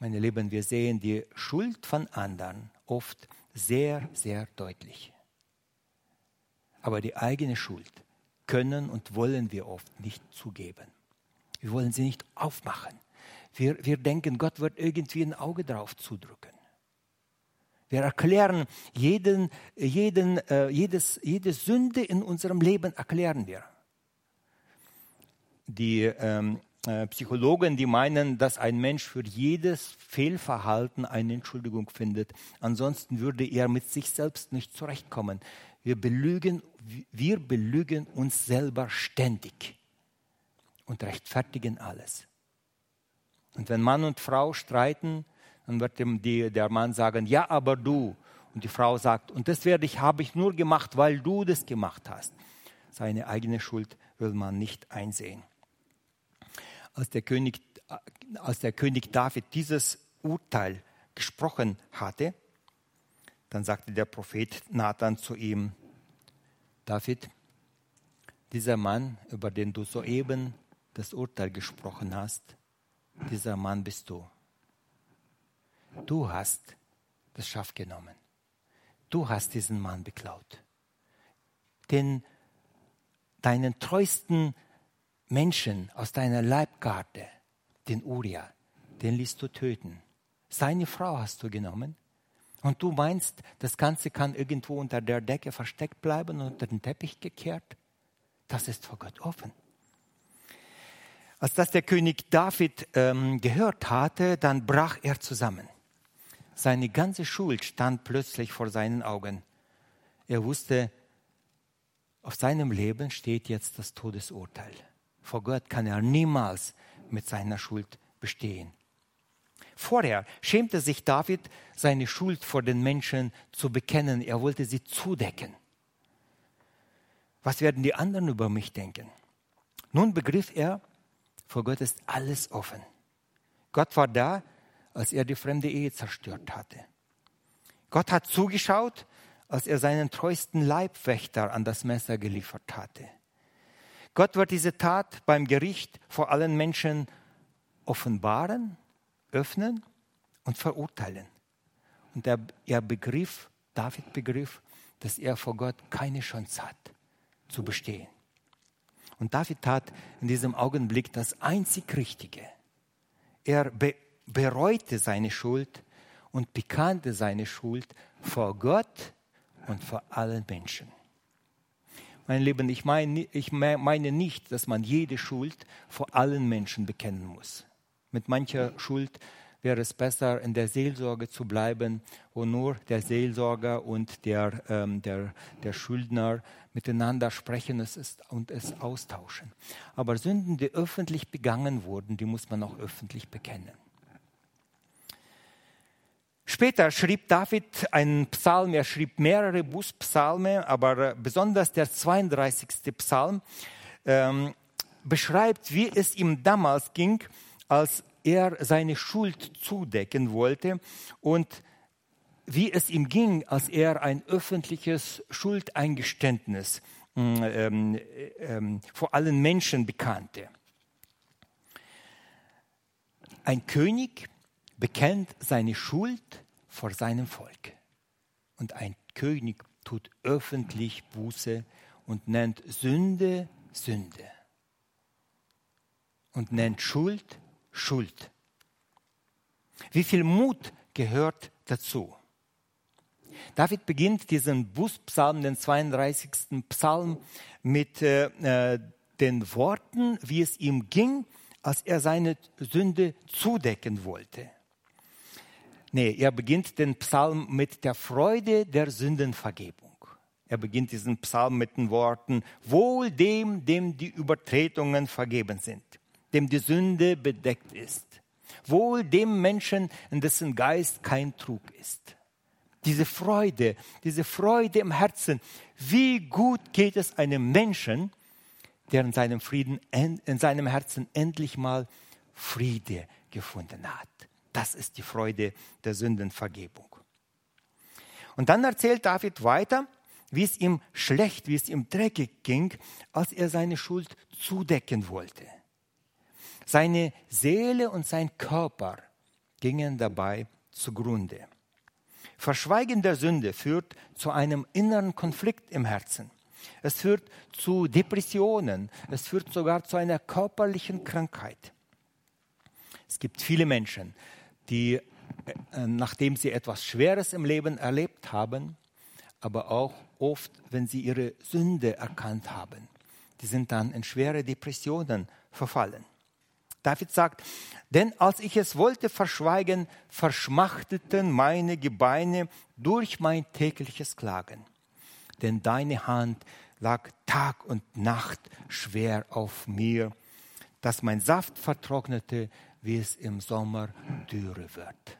Meine Lieben, wir sehen die Schuld von anderen oft sehr, sehr deutlich. Aber die eigene Schuld können und wollen wir oft nicht zugeben. Wir wollen sie nicht aufmachen. Wir, wir denken, Gott wird irgendwie ein Auge drauf zudrücken. Wir erklären jeden, jeden, äh, jedes, jede Sünde in unserem Leben erklären wir. Die ähm, äh, Psychologen, die meinen, dass ein Mensch für jedes Fehlverhalten eine Entschuldigung findet. Ansonsten würde er mit sich selbst nicht zurechtkommen. Wir belügen, wir belügen uns selber ständig und rechtfertigen alles. Und wenn Mann und Frau streiten, dann wird dem die, der Mann sagen, ja, aber du. Und die Frau sagt, und das werde ich, habe ich nur gemacht, weil du das gemacht hast. Seine eigene Schuld will man nicht einsehen. Als der König, als der König David dieses Urteil gesprochen hatte, dann sagte der Prophet Nathan zu ihm, David, dieser Mann, über den du soeben das Urteil gesprochen hast, dieser Mann bist du. Du hast das Schaf genommen. Du hast diesen Mann beklaut. Den, deinen treuesten Menschen aus deiner Leibgarde, den Uriah, den ließt du töten. Seine Frau hast du genommen. Und du meinst, das Ganze kann irgendwo unter der Decke versteckt bleiben und unter den Teppich gekehrt? Das ist vor Gott offen. Als das der König David ähm, gehört hatte, dann brach er zusammen. Seine ganze Schuld stand plötzlich vor seinen Augen. Er wusste, auf seinem Leben steht jetzt das Todesurteil. Vor Gott kann er niemals mit seiner Schuld bestehen. Vorher schämte sich David, seine Schuld vor den Menschen zu bekennen. Er wollte sie zudecken. Was werden die anderen über mich denken? Nun begriff er, vor Gott ist alles offen. Gott war da, als er die fremde Ehe zerstört hatte. Gott hat zugeschaut, als er seinen treuesten Leibwächter an das Messer geliefert hatte. Gott wird diese Tat beim Gericht vor allen Menschen offenbaren, öffnen und verurteilen. Und er, er begriff, David begriff, dass er vor Gott keine Chance hat zu bestehen. Und David tat in diesem Augenblick das einzig Richtige. Er be bereute seine Schuld und bekannte seine Schuld vor Gott und vor allen Menschen. Mein Lieben, ich meine, ich meine nicht, dass man jede Schuld vor allen Menschen bekennen muss. Mit mancher Schuld wäre es besser, in der Seelsorge zu bleiben, wo nur der Seelsorger und der, ähm, der, der Schuldner miteinander sprechen es ist, und es austauschen. Aber Sünden, die öffentlich begangen wurden, die muss man auch öffentlich bekennen. Später schrieb David einen Psalm, er schrieb mehrere Bußpsalme, aber besonders der 32. Psalm ähm, beschreibt, wie es ihm damals ging, als er seine Schuld zudecken wollte und wie es ihm ging, als er ein öffentliches Schuldeingeständnis ähm, ähm, vor allen Menschen bekannte. Ein König bekennt seine Schuld vor seinem Volk. Und ein König tut öffentlich Buße und nennt Sünde Sünde. Und nennt Schuld Schuld. Wie viel Mut gehört dazu? David beginnt diesen Bußpsalm, den 32. Psalm, mit äh, äh, den Worten, wie es ihm ging, als er seine Sünde zudecken wollte. Nee, er beginnt den Psalm mit der Freude der Sündenvergebung. Er beginnt diesen Psalm mit den Worten, wohl dem, dem die Übertretungen vergeben sind, dem die Sünde bedeckt ist. Wohl dem Menschen, in dessen Geist kein Trug ist. Diese Freude, diese Freude im Herzen, wie gut geht es einem Menschen, der in seinem Frieden, in seinem Herzen endlich mal Friede gefunden hat. Das ist die Freude der Sündenvergebung. Und dann erzählt David weiter, wie es ihm schlecht, wie es ihm dreckig ging, als er seine Schuld zudecken wollte. Seine Seele und sein Körper gingen dabei zugrunde. Verschweigen der Sünde führt zu einem inneren Konflikt im Herzen. Es führt zu Depressionen, es führt sogar zu einer körperlichen Krankheit. Es gibt viele Menschen, die, äh, nachdem sie etwas Schweres im Leben erlebt haben, aber auch oft, wenn sie ihre Sünde erkannt haben, die sind dann in schwere Depressionen verfallen. David sagt, denn als ich es wollte verschweigen, verschmachteten meine Gebeine durch mein tägliches Klagen. Denn deine Hand lag Tag und Nacht schwer auf mir, dass mein Saft vertrocknete wie es im Sommer Dürre wird.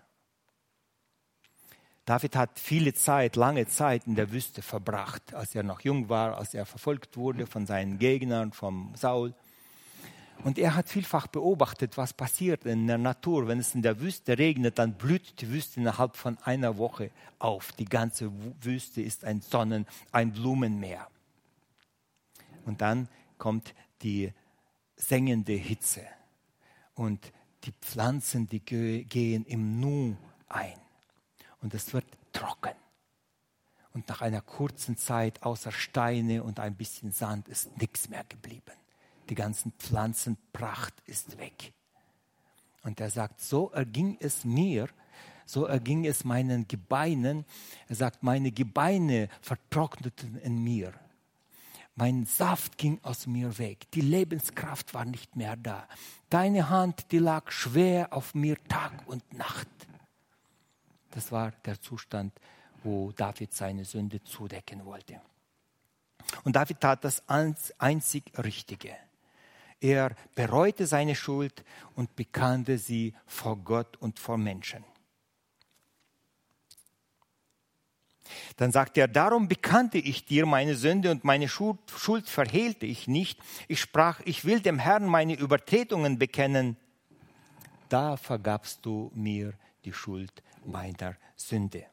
David hat viele Zeit, lange Zeit in der Wüste verbracht, als er noch jung war, als er verfolgt wurde von seinen Gegnern, vom Saul. Und er hat vielfach beobachtet, was passiert in der Natur. Wenn es in der Wüste regnet, dann blüht die Wüste innerhalb von einer Woche auf. Die ganze Wüste ist ein Sonnen, ein Blumenmeer. Und dann kommt die sengende Hitze. Und die Pflanzen, die gehen im Nu ein. Und es wird trocken. Und nach einer kurzen Zeit, außer Steine und ein bisschen Sand, ist nichts mehr geblieben. Die ganzen Pflanzenpracht ist weg. Und er sagt, so erging es mir, so erging es meinen Gebeinen. Er sagt, meine Gebeine vertrockneten in mir. Mein Saft ging aus mir weg. Die Lebenskraft war nicht mehr da. Deine Hand, die lag schwer auf mir Tag und Nacht. Das war der Zustand, wo David seine Sünde zudecken wollte. Und David tat das einzig Richtige. Er bereute seine Schuld und bekannte sie vor Gott und vor Menschen. Dann sagt er, darum bekannte ich dir meine Sünde und meine Schuld, Schuld verhehlte ich nicht. Ich sprach, ich will dem Herrn meine Übertretungen bekennen. Da vergabst du mir die Schuld meiner Sünde.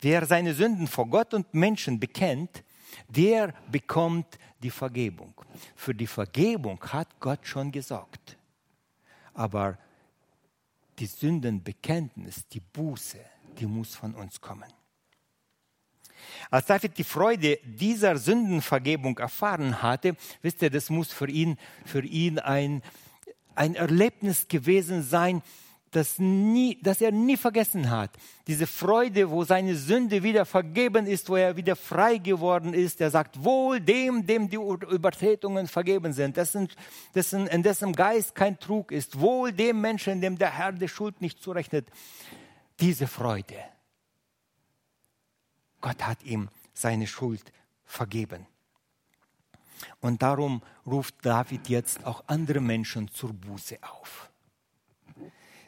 Wer seine Sünden vor Gott und Menschen bekennt, der bekommt die Vergebung. Für die Vergebung hat Gott schon gesorgt. Aber die Sündenbekenntnis, die Buße, die muss von uns kommen. Als David die Freude dieser Sündenvergebung erfahren hatte, wisst ihr, das muss für ihn, für ihn ein, ein Erlebnis gewesen sein, das, nie, das er nie vergessen hat. Diese Freude, wo seine Sünde wieder vergeben ist, wo er wieder frei geworden ist. Er sagt, wohl dem, dem die Übertretungen vergeben sind, dessen, dessen, in dessen Geist kein Trug ist. Wohl dem Menschen, dem der Herr die Schuld nicht zurechnet. Diese Freude Gott hat ihm seine Schuld vergeben. Und darum ruft David jetzt auch andere Menschen zur Buße auf.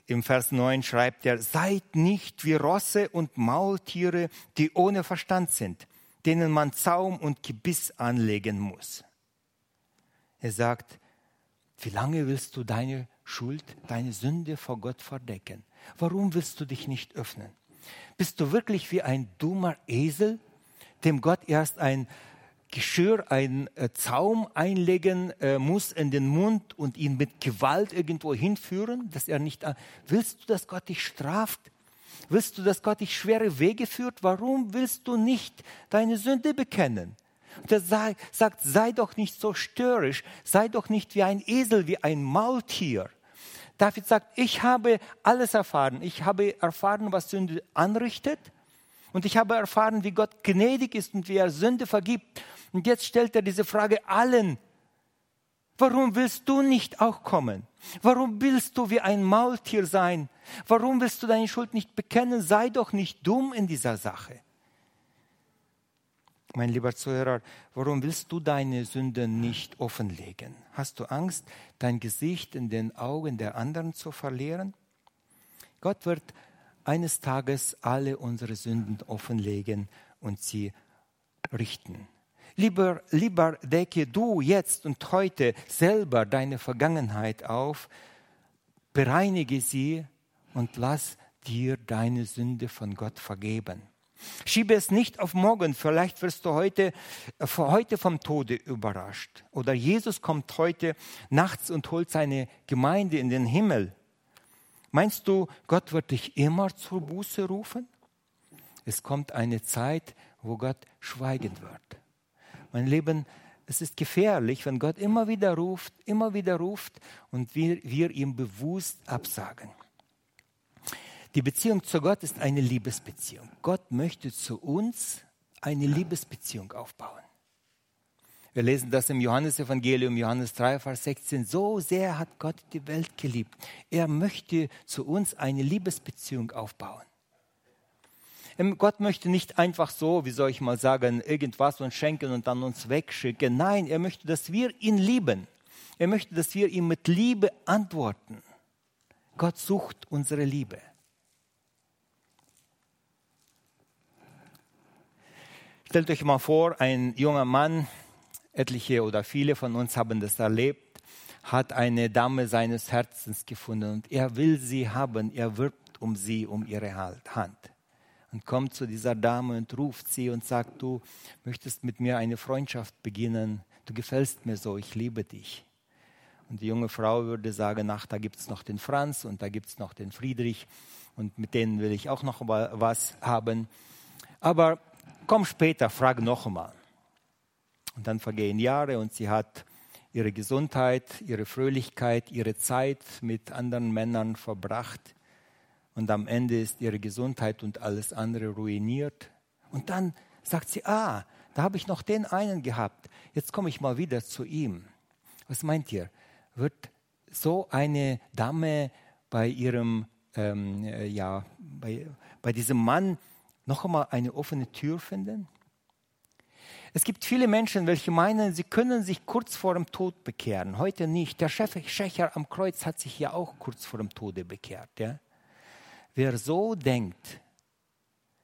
Im Vers 9 schreibt er, seid nicht wie Rosse und Maultiere, die ohne Verstand sind, denen man Zaum und Gebiss anlegen muss. Er sagt, wie lange willst du deine Schuld, deine Sünde vor Gott verdecken? Warum willst du dich nicht öffnen? Bist du wirklich wie ein dummer Esel, dem Gott erst ein Geschirr, ein äh, Zaum einlegen äh, muss in den Mund und ihn mit Gewalt irgendwo hinführen, dass er nicht. Willst du, dass Gott dich straft? Willst du, dass Gott dich schwere Wege führt? Warum willst du nicht deine Sünde bekennen? Und er sagt, sei doch nicht so störrisch, sei doch nicht wie ein Esel, wie ein Maultier. David sagt, ich habe alles erfahren. Ich habe erfahren, was Sünde anrichtet. Und ich habe erfahren, wie Gott gnädig ist und wie er Sünde vergibt. Und jetzt stellt er diese Frage allen. Warum willst du nicht auch kommen? Warum willst du wie ein Maultier sein? Warum willst du deine Schuld nicht bekennen? Sei doch nicht dumm in dieser Sache. Mein lieber Zuhörer, warum willst du deine Sünden nicht offenlegen? Hast du Angst, dein Gesicht in den Augen der anderen zu verlieren? Gott wird eines Tages alle unsere Sünden offenlegen und sie richten. Lieber, lieber decke du jetzt und heute selber deine Vergangenheit auf, bereinige sie und lass dir deine Sünde von Gott vergeben. Schiebe es nicht auf morgen, vielleicht wirst du heute, äh, heute vom Tode überrascht. Oder Jesus kommt heute nachts und holt seine Gemeinde in den Himmel. Meinst du, Gott wird dich immer zur Buße rufen? Es kommt eine Zeit, wo Gott schweigen wird. Mein Leben, es ist gefährlich, wenn Gott immer wieder ruft, immer wieder ruft und wir, wir ihm bewusst absagen. Die Beziehung zu Gott ist eine Liebesbeziehung. Gott möchte zu uns eine Liebesbeziehung aufbauen. Wir lesen das im Johannesevangelium, Johannes 3, Vers 16. So sehr hat Gott die Welt geliebt. Er möchte zu uns eine Liebesbeziehung aufbauen. Gott möchte nicht einfach so, wie soll ich mal sagen, irgendwas uns schenken und dann uns wegschicken. Nein, er möchte, dass wir ihn lieben. Er möchte, dass wir ihm mit Liebe antworten. Gott sucht unsere Liebe. Stellt euch mal vor, ein junger Mann, etliche oder viele von uns haben das erlebt, hat eine Dame seines Herzens gefunden und er will sie haben, er wirbt um sie, um ihre Hand. Und kommt zu dieser Dame und ruft sie und sagt, du möchtest mit mir eine Freundschaft beginnen, du gefällst mir so, ich liebe dich. Und die junge Frau würde sagen, ach, da gibt es noch den Franz und da gibt es noch den Friedrich und mit denen will ich auch noch was haben. Aber komm später, frag noch einmal. Und dann vergehen Jahre und sie hat ihre Gesundheit, ihre Fröhlichkeit, ihre Zeit mit anderen Männern verbracht. Und am Ende ist ihre Gesundheit und alles andere ruiniert. Und dann sagt sie, ah, da habe ich noch den einen gehabt. Jetzt komme ich mal wieder zu ihm. Was meint ihr? Wird so eine Dame bei ihrem, ähm, äh, ja, bei, bei diesem Mann noch einmal eine offene Tür finden? Es gibt viele Menschen, welche meinen, sie können sich kurz vor dem Tod bekehren. Heute nicht. Der Schächer am Kreuz hat sich ja auch kurz vor dem Tode bekehrt. Ja? Wer so denkt,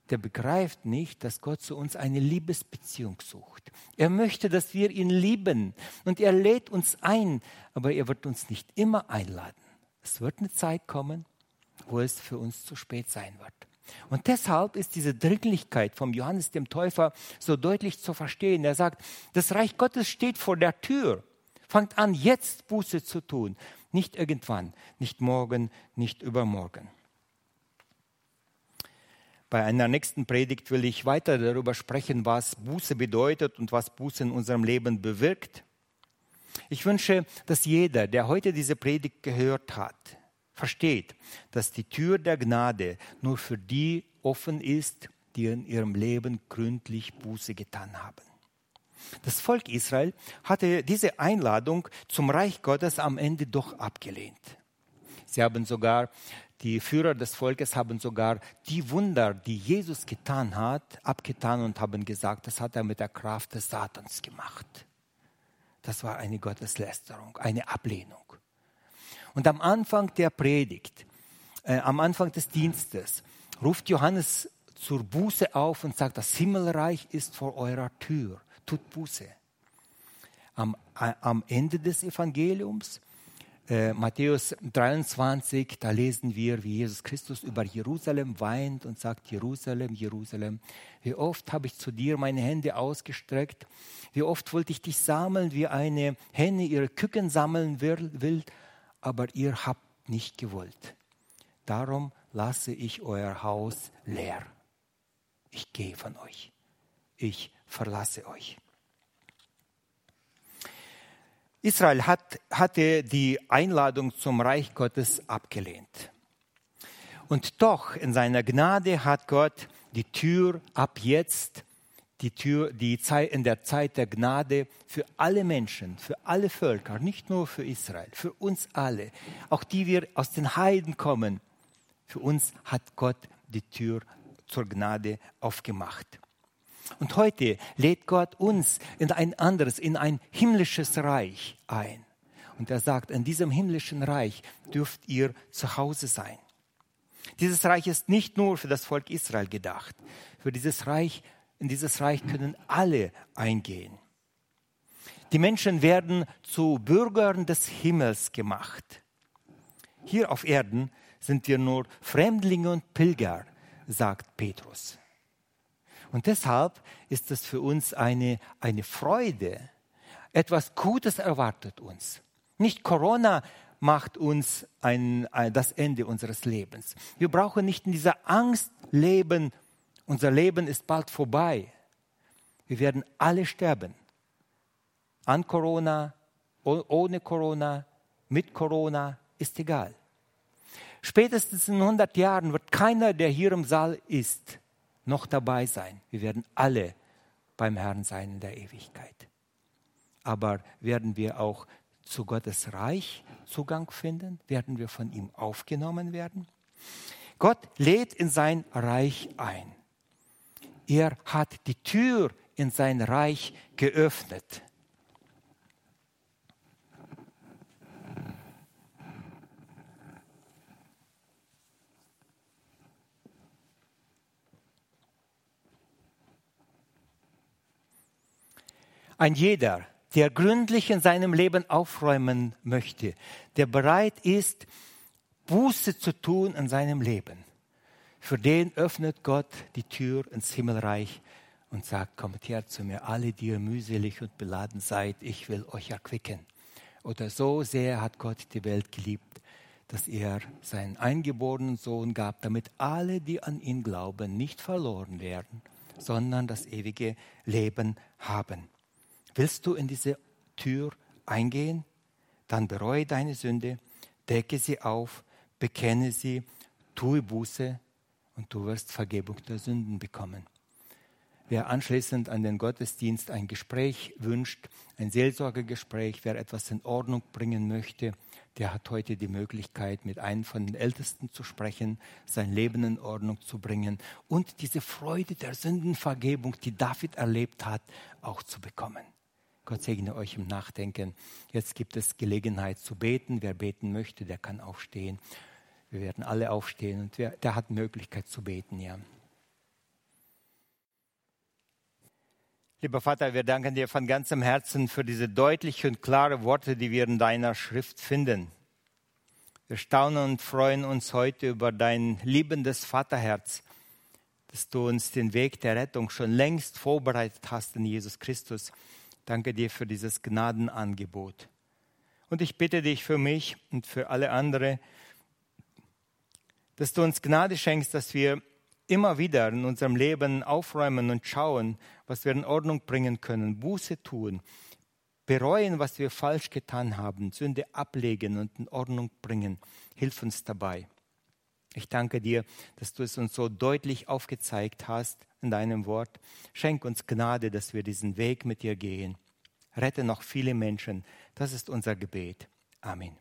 der begreift nicht, dass Gott zu uns eine Liebesbeziehung sucht. Er möchte, dass wir ihn lieben und er lädt uns ein, aber er wird uns nicht immer einladen. Es wird eine Zeit kommen, wo es für uns zu spät sein wird. Und deshalb ist diese Dringlichkeit vom Johannes dem Täufer so deutlich zu verstehen. Er sagt, das Reich Gottes steht vor der Tür. Fangt an, jetzt Buße zu tun. Nicht irgendwann, nicht morgen, nicht übermorgen. Bei einer nächsten Predigt will ich weiter darüber sprechen, was Buße bedeutet und was Buße in unserem Leben bewirkt. Ich wünsche, dass jeder, der heute diese Predigt gehört hat, versteht, dass die Tür der Gnade nur für die offen ist, die in ihrem Leben gründlich Buße getan haben. Das Volk Israel hatte diese Einladung zum Reich Gottes am Ende doch abgelehnt. Sie haben sogar, die Führer des Volkes haben sogar die Wunder, die Jesus getan hat, abgetan und haben gesagt, das hat er mit der Kraft des Satans gemacht. Das war eine Gotteslästerung, eine Ablehnung. Und am Anfang der Predigt, äh, am Anfang des Dienstes, ruft Johannes zur Buße auf und sagt, das Himmelreich ist vor eurer Tür, tut Buße. Am, äh, am Ende des Evangeliums, äh, Matthäus 23, da lesen wir, wie Jesus Christus über Jerusalem weint und sagt, Jerusalem, Jerusalem, wie oft habe ich zu dir meine Hände ausgestreckt, wie oft wollte ich dich sammeln, wie eine Henne ihre Küken sammeln will, aber ihr habt nicht gewollt. Darum lasse ich euer Haus leer. Ich gehe von euch. Ich verlasse euch. Israel hat, hatte die Einladung zum Reich Gottes abgelehnt. Und doch in seiner Gnade hat Gott die Tür ab jetzt die Tür, die Zeit, in der Zeit der Gnade für alle Menschen, für alle Völker, nicht nur für Israel, für uns alle, auch die wir aus den Heiden kommen. Für uns hat Gott die Tür zur Gnade aufgemacht. Und heute lädt Gott uns in ein anderes, in ein himmlisches Reich ein. Und er sagt, in diesem himmlischen Reich dürft ihr zu Hause sein. Dieses Reich ist nicht nur für das Volk Israel gedacht. Für dieses Reich in dieses Reich können alle eingehen. Die Menschen werden zu Bürgern des Himmels gemacht. Hier auf Erden sind wir nur Fremdlinge und Pilger, sagt Petrus. Und deshalb ist es für uns eine, eine Freude. Etwas Gutes erwartet uns. Nicht Corona macht uns ein, ein, das Ende unseres Lebens. Wir brauchen nicht in dieser Angst leben unser Leben ist bald vorbei. Wir werden alle sterben. An Corona, ohne Corona, mit Corona, ist egal. Spätestens in 100 Jahren wird keiner, der hier im Saal ist, noch dabei sein. Wir werden alle beim Herrn sein in der Ewigkeit. Aber werden wir auch zu Gottes Reich Zugang finden? Werden wir von ihm aufgenommen werden? Gott lädt in sein Reich ein. Er hat die Tür in sein Reich geöffnet. Ein jeder, der gründlich in seinem Leben aufräumen möchte, der bereit ist, Buße zu tun in seinem Leben, für den öffnet Gott die Tür ins Himmelreich und sagt, kommt her zu mir, alle, die ihr mühselig und beladen seid, ich will euch erquicken. Oder so sehr hat Gott die Welt geliebt, dass er seinen eingeborenen Sohn gab, damit alle, die an ihn glauben, nicht verloren werden, sondern das ewige Leben haben. Willst du in diese Tür eingehen? Dann bereue deine Sünde, decke sie auf, bekenne sie, tue Buße und du wirst Vergebung der Sünden bekommen. Wer anschließend an den Gottesdienst ein Gespräch wünscht, ein Seelsorgegespräch, wer etwas in Ordnung bringen möchte, der hat heute die Möglichkeit, mit einem von den Ältesten zu sprechen, sein Leben in Ordnung zu bringen und diese Freude der Sündenvergebung, die David erlebt hat, auch zu bekommen. Gott segne euch im Nachdenken. Jetzt gibt es Gelegenheit zu beten. Wer beten möchte, der kann aufstehen. Wir werden alle aufstehen und wer, der hat Möglichkeit zu beten, ja. Lieber Vater, wir danken dir von ganzem Herzen für diese deutlichen und klaren Worte, die wir in deiner Schrift finden. Wir staunen und freuen uns heute über dein liebendes Vaterherz, dass du uns den Weg der Rettung schon längst vorbereitet hast in Jesus Christus. Danke dir für dieses Gnadenangebot. Und ich bitte dich für mich und für alle anderen, dass du uns Gnade schenkst, dass wir immer wieder in unserem Leben aufräumen und schauen, was wir in Ordnung bringen können, Buße tun, bereuen, was wir falsch getan haben, Sünde ablegen und in Ordnung bringen. Hilf uns dabei. Ich danke dir, dass du es uns so deutlich aufgezeigt hast in deinem Wort. Schenk uns Gnade, dass wir diesen Weg mit dir gehen. Rette noch viele Menschen. Das ist unser Gebet. Amen.